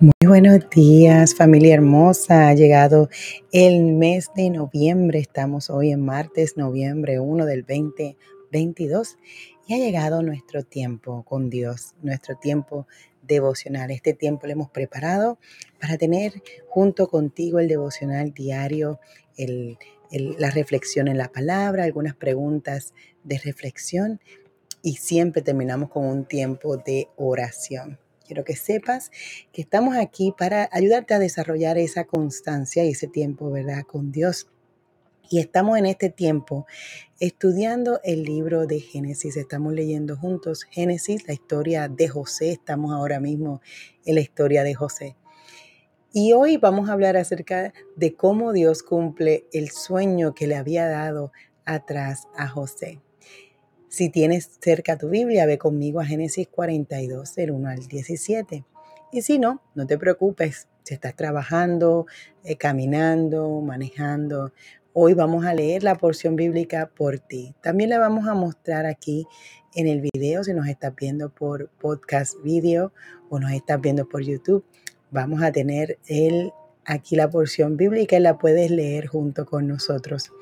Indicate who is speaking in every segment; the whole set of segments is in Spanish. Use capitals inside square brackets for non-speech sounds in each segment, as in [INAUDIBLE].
Speaker 1: Muy buenos días, familia hermosa. Ha llegado el mes de noviembre. Estamos hoy en martes, noviembre 1 del 2022. Y ha llegado nuestro tiempo con Dios, nuestro tiempo devocional. Este tiempo lo hemos preparado para tener junto contigo el devocional diario, la reflexión en la palabra, algunas preguntas de reflexión y siempre terminamos con un tiempo de oración. Quiero que sepas que estamos aquí para ayudarte a desarrollar esa constancia y ese tiempo, ¿verdad? Con Dios. Y estamos en este tiempo estudiando el libro de Génesis. Estamos leyendo juntos Génesis, la historia de José. Estamos ahora mismo en la historia de José. Y hoy vamos a hablar acerca de cómo Dios cumple el sueño que le había dado atrás a José. Si tienes cerca tu Biblia, ve conmigo a Génesis 42, del 1 al 17. Y si no, no te preocupes, si estás trabajando, eh, caminando, manejando, hoy vamos a leer la porción bíblica por ti. También la vamos a mostrar aquí en el video, si nos estás viendo por podcast video o nos estás viendo por YouTube. Vamos a tener el aquí la porción bíblica y la puedes leer junto con nosotros.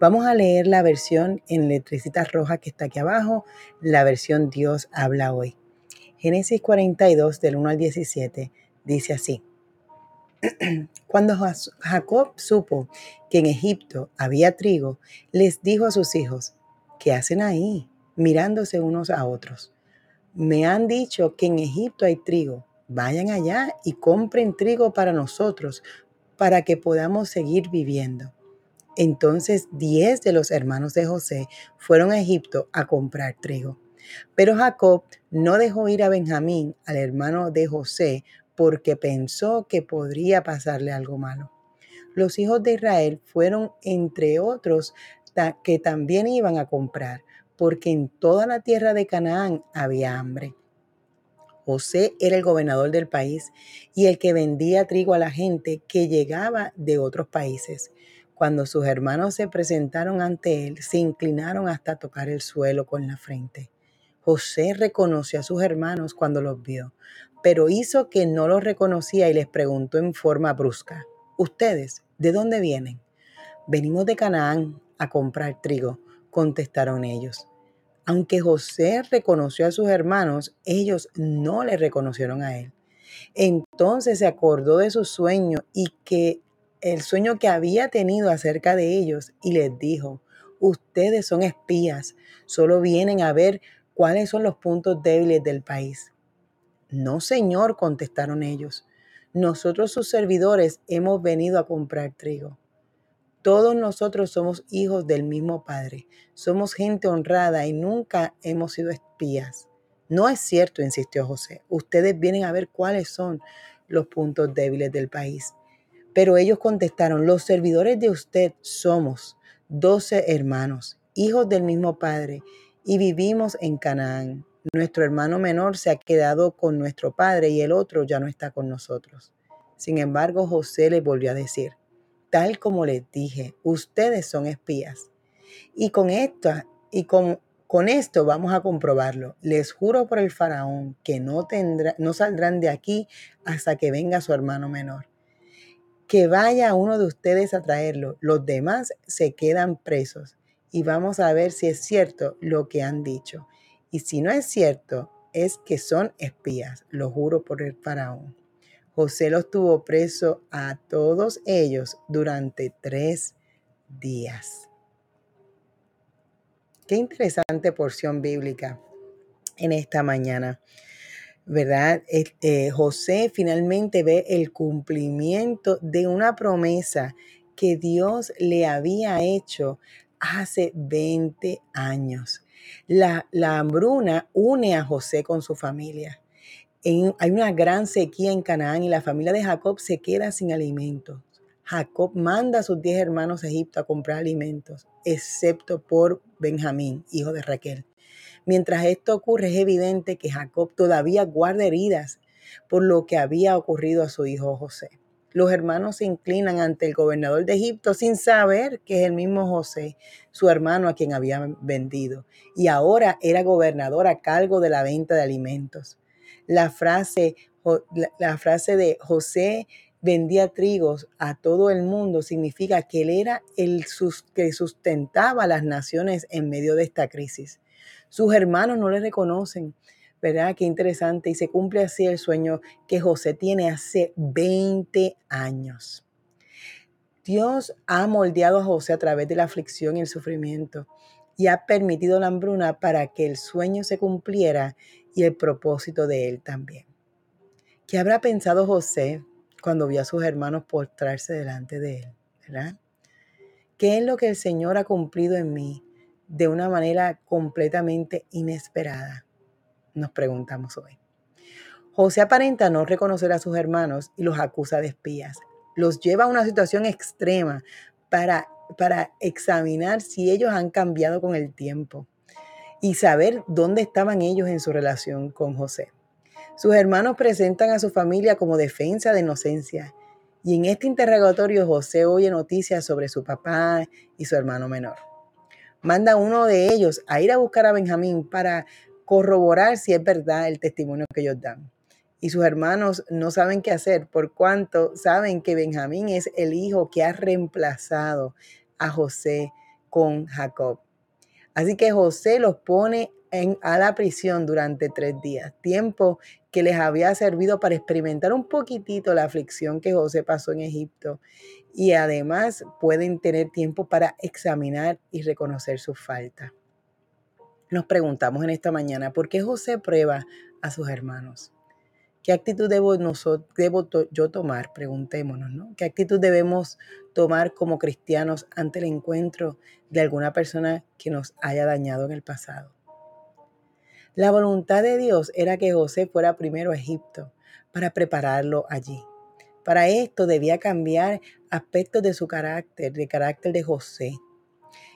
Speaker 1: Vamos a leer la versión en letricitas rojas que está aquí abajo, la versión Dios habla hoy. Génesis 42 del 1 al 17 dice así. [CLEARS THROAT] Cuando Jacob supo que en Egipto había trigo, les dijo a sus hijos, ¿qué hacen ahí? mirándose unos a otros. Me han dicho que en Egipto hay trigo vayan allá y compren trigo para nosotros, para que podamos seguir viviendo. Entonces diez de los hermanos de José fueron a Egipto a comprar trigo. Pero Jacob no dejó ir a Benjamín, al hermano de José, porque pensó que podría pasarle algo malo. Los hijos de Israel fueron entre otros que también iban a comprar, porque en toda la tierra de Canaán había hambre. José era el gobernador del país y el que vendía trigo a la gente que llegaba de otros países. Cuando sus hermanos se presentaron ante él, se inclinaron hasta tocar el suelo con la frente. José reconoció a sus hermanos cuando los vio, pero hizo que no los reconocía y les preguntó en forma brusca, ¿Ustedes de dónde vienen? Venimos de Canaán a comprar trigo, contestaron ellos. Aunque José reconoció a sus hermanos, ellos no le reconocieron a él. Entonces se acordó de su sueño y que el sueño que había tenido acerca de ellos y les dijo, ustedes son espías, solo vienen a ver cuáles son los puntos débiles del país. No, señor, contestaron ellos. Nosotros sus servidores hemos venido a comprar trigo. Todos nosotros somos hijos del mismo Padre. Somos gente honrada y nunca hemos sido espías. No es cierto, insistió José. Ustedes vienen a ver cuáles son los puntos débiles del país. Pero ellos contestaron, los servidores de usted somos doce hermanos, hijos del mismo Padre, y vivimos en Canaán. Nuestro hermano menor se ha quedado con nuestro Padre y el otro ya no está con nosotros. Sin embargo, José le volvió a decir, tal como les dije, ustedes son espías. Y con esto, y con, con esto vamos a comprobarlo. Les juro por el faraón que no, tendrá, no saldrán de aquí hasta que venga su hermano menor. Que vaya uno de ustedes a traerlo. Los demás se quedan presos. Y vamos a ver si es cierto lo que han dicho. Y si no es cierto, es que son espías. Lo juro por el faraón. José los tuvo preso a todos ellos durante tres días. Qué interesante porción bíblica en esta mañana, ¿verdad? Este, José finalmente ve el cumplimiento de una promesa que Dios le había hecho hace 20 años. La, la hambruna une a José con su familia hay una gran sequía en Canaán y la familia de Jacob se queda sin alimentos. Jacob manda a sus diez hermanos a Egipto a comprar alimentos, excepto por Benjamín, hijo de Raquel. Mientras esto ocurre, es evidente que Jacob todavía guarda heridas por lo que había ocurrido a su hijo José. Los hermanos se inclinan ante el gobernador de Egipto sin saber que es el mismo José, su hermano a quien habían vendido, y ahora era gobernador a cargo de la venta de alimentos. La frase la, frase de José vendía trigos a todo el mundo significa que él era el que sustentaba a las naciones en medio de esta crisis. Sus hermanos no le reconocen, ¿verdad? Qué interesante. Y se cumple así el sueño que José tiene hace 20 años. Dios ha moldeado a José a través de la aflicción y el sufrimiento y ha permitido la hambruna para que el sueño se cumpliera y el propósito de él también. ¿Qué habrá pensado José cuando vio a sus hermanos postrarse delante de él? ¿Verdad? ¿Qué es lo que el Señor ha cumplido en mí de una manera completamente inesperada? Nos preguntamos hoy. José aparenta no reconocer a sus hermanos y los acusa de espías. Los lleva a una situación extrema para, para examinar si ellos han cambiado con el tiempo y saber dónde estaban ellos en su relación con José. Sus hermanos presentan a su familia como defensa de inocencia. Y en este interrogatorio José oye noticias sobre su papá y su hermano menor. Manda a uno de ellos a ir a buscar a Benjamín para corroborar si es verdad el testimonio que ellos dan. Y sus hermanos no saben qué hacer por cuanto saben que Benjamín es el hijo que ha reemplazado a José con Jacob. Así que José los pone en, a la prisión durante tres días, tiempo que les había servido para experimentar un poquitito la aflicción que José pasó en Egipto. Y además pueden tener tiempo para examinar y reconocer su falta. Nos preguntamos en esta mañana, ¿por qué José prueba a sus hermanos? ¿Qué actitud debo, debo yo tomar? Preguntémonos, ¿no? ¿Qué actitud debemos tomar como cristianos ante el encuentro de alguna persona que nos haya dañado en el pasado? La voluntad de Dios era que José fuera primero a Egipto para prepararlo allí. Para esto debía cambiar aspectos de su carácter, de carácter de José.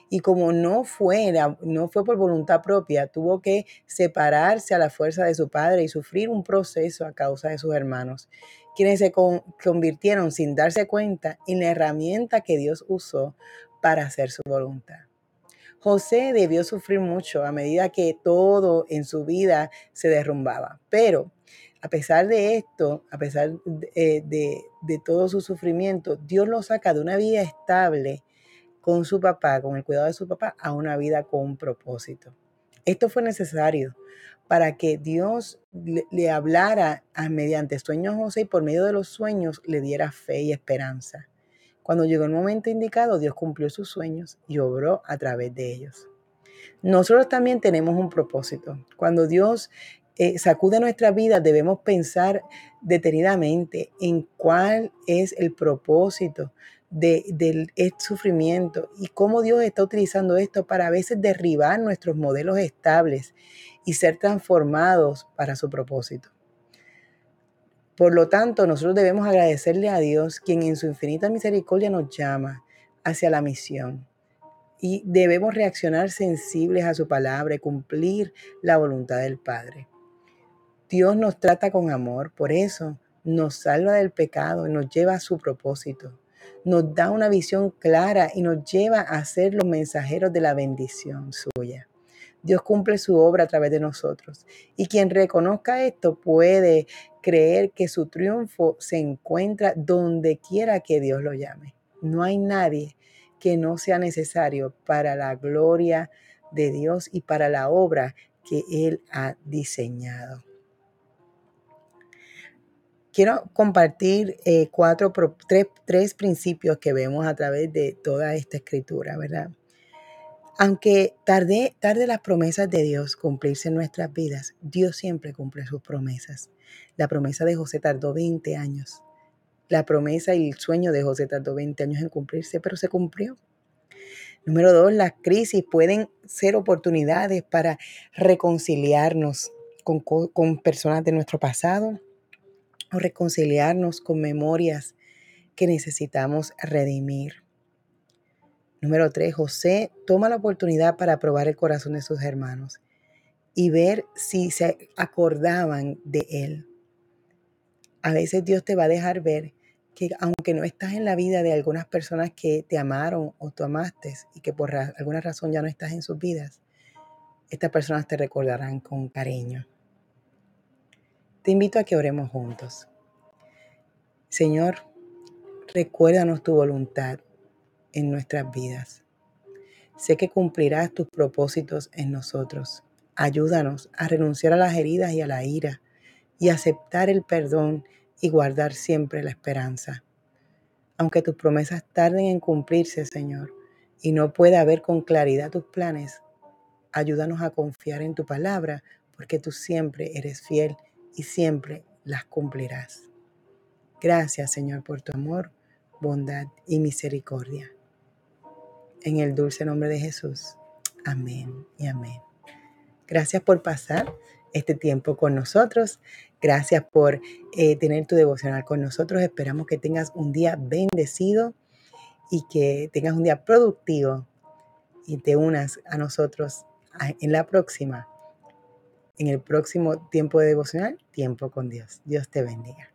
Speaker 1: Y como no fuera, no fue por voluntad propia, tuvo que separarse a la fuerza de su padre y sufrir un proceso a causa de sus hermanos, quienes se convirtieron sin darse cuenta en la herramienta que Dios usó para hacer su voluntad. José debió sufrir mucho a medida que todo en su vida se derrumbaba, pero a pesar de esto, a pesar eh, de, de, todo su sufrimiento, Dios lo saca de una vida estable con su papá, con el cuidado de su papá, a una vida con propósito. Esto fue necesario para que Dios le, hablara a, mediante sueños José y por medio de los sueños le diera fe y esperanza. Cuando llegó el momento indicado, Dios cumplió sus sueños y obró a través de ellos. Nosotros también tenemos un propósito. Cuando Dios eh, sacude nuestra vida, debemos pensar detenidamente en cuál es el propósito del sufrimiento y cómo Dios está utilizando esto para a veces derribar nuestros modelos estables y ser transformados para su propósito. Por lo tanto, nosotros debemos agradecerle a Dios, quien en su infinita misericordia nos llama hacia la misión. Y debemos reaccionar sensibles a su palabra y cumplir la voluntad del Padre. Dios nos trata con amor, por eso nos salva del pecado y nos lleva a su propósito. Nos da una visión clara y nos lleva a ser los mensajeros de la bendición suya. Dios cumple su obra a través de nosotros. Y quien reconozca esto puede creer que su triunfo se encuentra donde quiera que Dios lo llame. No hay nadie que no sea necesario para la gloria de Dios y para la obra que Él ha diseñado. Quiero compartir eh, cuatro, tres, tres principios que vemos a través de toda esta escritura, ¿verdad? Aunque tarde, tarde las promesas de Dios cumplirse en nuestras vidas, Dios siempre cumple sus promesas. La promesa de José tardó 20 años. La promesa y el sueño de José tardó 20 años en cumplirse, pero se cumplió. Número dos, las crisis pueden ser oportunidades para reconciliarnos con, con personas de nuestro pasado reconciliarnos con memorias que necesitamos redimir. Número tres, José toma la oportunidad para probar el corazón de sus hermanos y ver si se acordaban de él. A veces Dios te va a dejar ver que aunque no estás en la vida de algunas personas que te amaron o tú amaste y que por alguna razón ya no estás en sus vidas, estas personas te recordarán con cariño. Te invito a que oremos juntos. Señor, recuérdanos tu voluntad en nuestras vidas. Sé que cumplirás tus propósitos en nosotros. Ayúdanos a renunciar a las heridas y a la ira y aceptar el perdón y guardar siempre la esperanza. Aunque tus promesas tarden en cumplirse, Señor, y no pueda ver con claridad tus planes, ayúdanos a confiar en tu palabra, porque tú siempre eres fiel y siempre las cumplirás. Gracias, Señor, por tu amor, bondad y misericordia. En el dulce nombre de Jesús. Amén y amén. Gracias por pasar este tiempo con nosotros. Gracias por eh, tener tu devocional con nosotros. Esperamos que tengas un día bendecido y que tengas un día productivo y te unas a nosotros en la próxima, en el próximo tiempo de devocional, tiempo con Dios. Dios te bendiga.